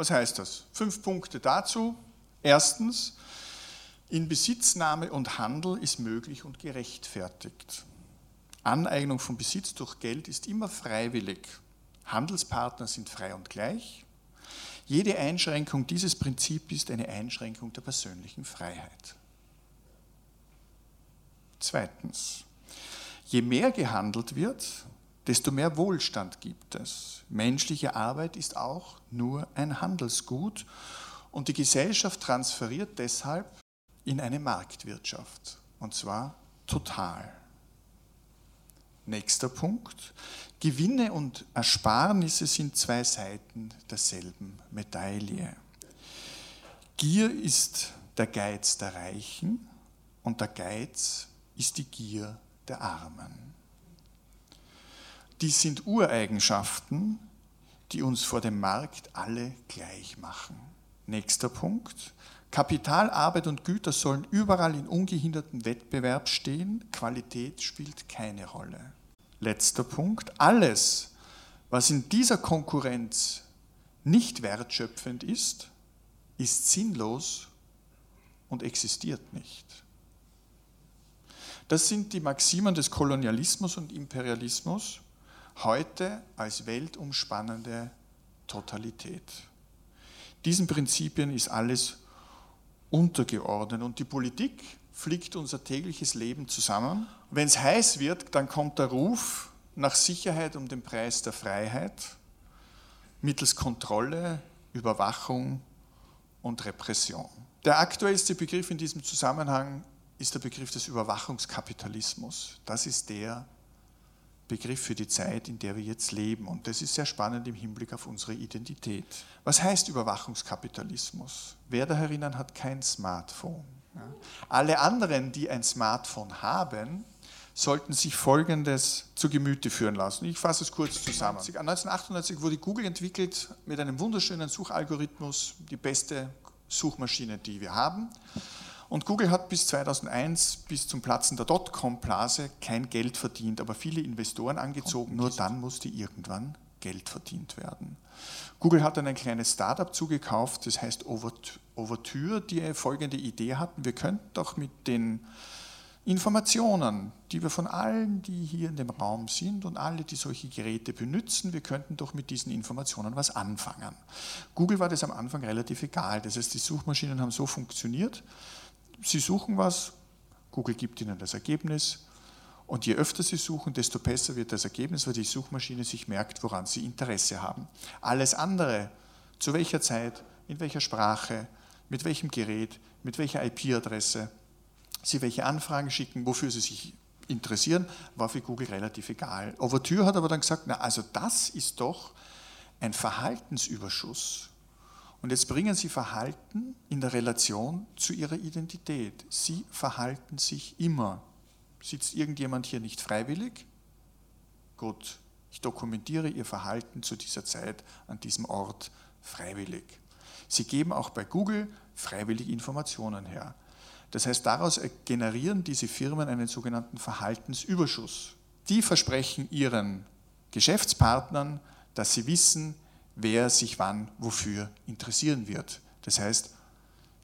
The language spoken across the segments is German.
Was heißt das? Fünf Punkte dazu. Erstens, in Besitznahme und Handel ist möglich und gerechtfertigt. Aneignung von Besitz durch Geld ist immer freiwillig. Handelspartner sind frei und gleich. Jede Einschränkung dieses Prinzips ist eine Einschränkung der persönlichen Freiheit. Zweitens, je mehr gehandelt wird, desto mehr Wohlstand gibt es. Menschliche Arbeit ist auch nur ein Handelsgut und die Gesellschaft transferiert deshalb in eine Marktwirtschaft, und zwar total. Nächster Punkt. Gewinne und Ersparnisse sind zwei Seiten derselben Medaille. Gier ist der Geiz der Reichen und der Geiz ist die Gier der Armen. Dies sind Ureigenschaften, die uns vor dem Markt alle gleich machen. Nächster Punkt. Kapital, Arbeit und Güter sollen überall in ungehindertem Wettbewerb stehen. Qualität spielt keine Rolle. Letzter Punkt. Alles, was in dieser Konkurrenz nicht wertschöpfend ist, ist sinnlos und existiert nicht. Das sind die Maximen des Kolonialismus und Imperialismus heute als weltumspannende Totalität. Diesen Prinzipien ist alles untergeordnet und die Politik fliegt unser tägliches Leben zusammen. Wenn es heiß wird, dann kommt der Ruf nach Sicherheit um den Preis der Freiheit mittels Kontrolle, Überwachung und Repression. Der aktuellste Begriff in diesem Zusammenhang ist der Begriff des Überwachungskapitalismus. Das ist der, Begriff für die Zeit, in der wir jetzt leben. Und das ist sehr spannend im Hinblick auf unsere Identität. Was heißt Überwachungskapitalismus? Wer da herinnen hat kein Smartphone? Alle anderen, die ein Smartphone haben, sollten sich Folgendes zu Gemüte führen lassen. Ich fasse es kurz zusammen. 1998 wurde Google entwickelt mit einem wunderschönen Suchalgorithmus, die beste Suchmaschine, die wir haben. Und Google hat bis 2001, bis zum Platzen der Dotcom-Blase, kein Geld verdient, aber viele Investoren angezogen. Nur dann musste irgendwann Geld verdient werden. Google hat dann ein kleines Startup zugekauft, das heißt Overture, die folgende Idee hatten, wir könnten doch mit den Informationen, die wir von allen, die hier in dem Raum sind und alle, die solche Geräte benutzen, wir könnten doch mit diesen Informationen was anfangen. Google war das am Anfang relativ egal, das heißt, die Suchmaschinen haben so funktioniert, Sie suchen was, Google gibt Ihnen das Ergebnis und je öfter Sie suchen, desto besser wird das Ergebnis, weil die Suchmaschine sich merkt, woran Sie Interesse haben. Alles andere, zu welcher Zeit, in welcher Sprache, mit welchem Gerät, mit welcher IP-Adresse, Sie welche Anfragen schicken, wofür Sie sich interessieren, war für Google relativ egal. Overture hat aber dann gesagt, na also das ist doch ein Verhaltensüberschuss. Und jetzt bringen sie Verhalten in der Relation zu ihrer Identität. Sie verhalten sich immer. Sitzt irgendjemand hier nicht freiwillig? Gut, ich dokumentiere ihr Verhalten zu dieser Zeit an diesem Ort freiwillig. Sie geben auch bei Google freiwillig Informationen her. Das heißt, daraus generieren diese Firmen einen sogenannten Verhaltensüberschuss. Die versprechen ihren Geschäftspartnern, dass sie wissen, wer sich wann wofür interessieren wird. Das heißt,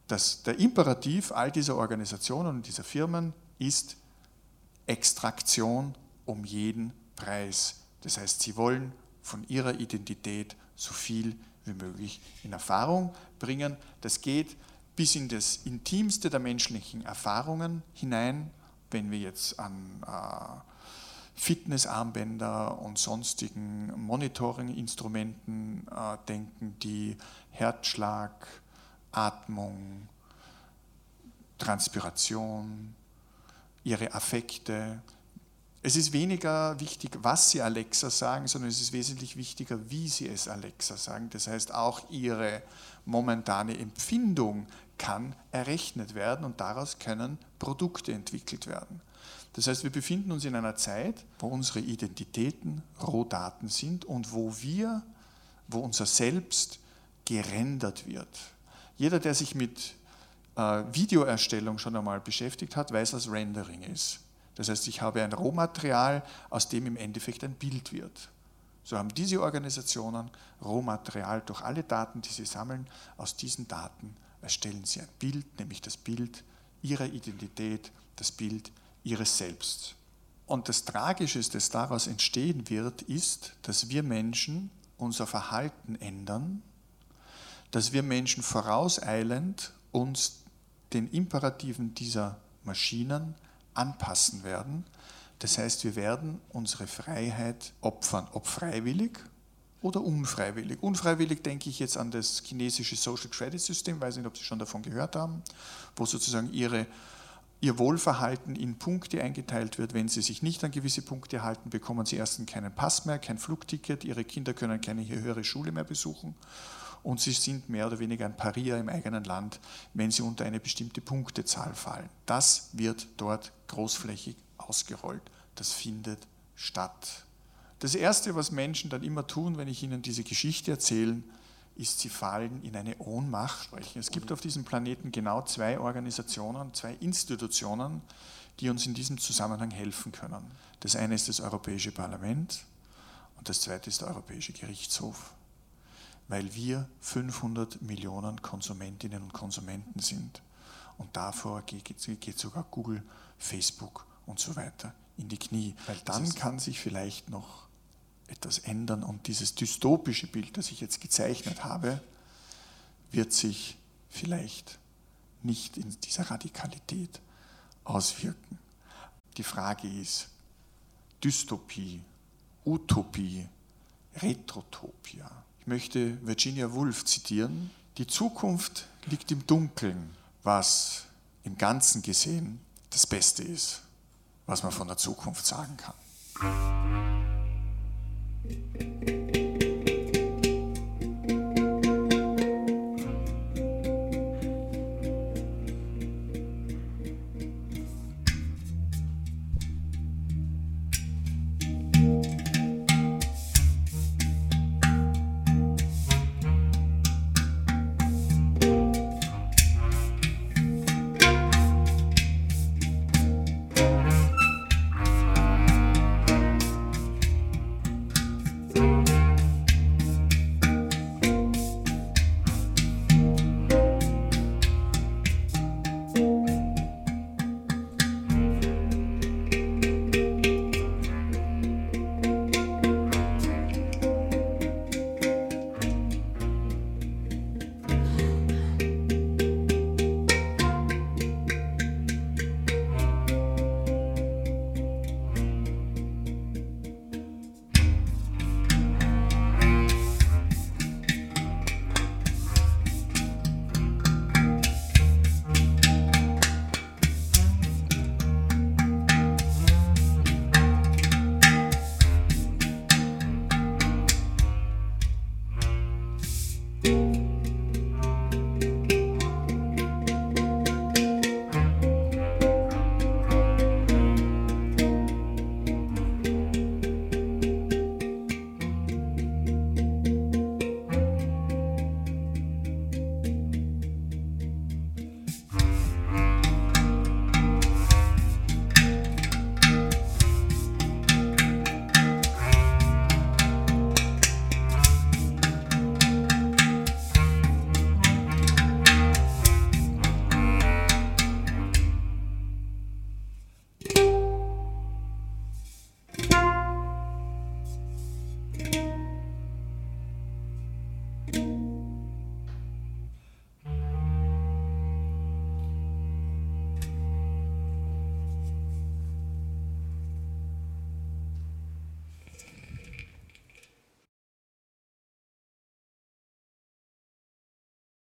dass der Imperativ all dieser Organisationen und dieser Firmen ist Extraktion um jeden Preis. Das heißt, sie wollen von ihrer Identität so viel wie möglich in Erfahrung bringen. Das geht bis in das Intimste der menschlichen Erfahrungen hinein, wenn wir jetzt an äh, Fitnessarmbänder und sonstigen Monitoring-Instrumenten äh, denken, die Herzschlag, Atmung, Transpiration, ihre Affekte. Es ist weniger wichtig, was Sie Alexa sagen, sondern es ist wesentlich wichtiger, wie Sie es Alexa sagen. Das heißt, auch Ihre momentane Empfindung kann errechnet werden und daraus können Produkte entwickelt werden. Das heißt, wir befinden uns in einer Zeit, wo unsere Identitäten Rohdaten sind und wo wir, wo unser Selbst gerendert wird. Jeder, der sich mit äh, Videoerstellung schon einmal beschäftigt hat, weiß, was Rendering ist. Das heißt, ich habe ein Rohmaterial, aus dem im Endeffekt ein Bild wird. so haben diese Organisationen Rohmaterial durch alle Daten, die sie sammeln. Aus diesen Daten erstellen sie ein Bild, nämlich das Bild ihrer Identität, das Bild ihres Selbst. Und das Tragische, das daraus entstehen wird, ist, dass wir Menschen unser Verhalten ändern, dass wir Menschen vorauseilend uns den Imperativen dieser Maschinen anpassen werden. Das heißt, wir werden unsere Freiheit opfern, ob freiwillig oder unfreiwillig. Unfreiwillig denke ich jetzt an das chinesische Social Credit System, weiß nicht, ob Sie schon davon gehört haben, wo sozusagen ihre ihr Wohlverhalten in Punkte eingeteilt wird. Wenn sie sich nicht an gewisse Punkte halten, bekommen sie erstens keinen Pass mehr, kein Flugticket, ihre Kinder können keine höhere Schule mehr besuchen und sie sind mehr oder weniger ein Paria im eigenen Land, wenn sie unter eine bestimmte Punktezahl fallen. Das wird dort großflächig ausgerollt. Das findet statt. Das Erste, was Menschen dann immer tun, wenn ich ihnen diese Geschichte erzähle, ist, sie fallen in eine Ohnmacht. Es gibt auf diesem Planeten genau zwei Organisationen, zwei Institutionen, die uns in diesem Zusammenhang helfen können. Das eine ist das Europäische Parlament und das zweite ist der Europäische Gerichtshof, weil wir 500 Millionen Konsumentinnen und Konsumenten sind. Und davor geht sogar Google, Facebook und so weiter in die Knie. Weil dann kann sich vielleicht noch etwas ändern und dieses dystopische Bild, das ich jetzt gezeichnet habe, wird sich vielleicht nicht in dieser Radikalität auswirken. Die Frage ist, Dystopie, Utopie, Retrotopia. Ich möchte Virginia Woolf zitieren. Die Zukunft liegt im Dunkeln, was im Ganzen gesehen das Beste ist, was man von der Zukunft sagen kann.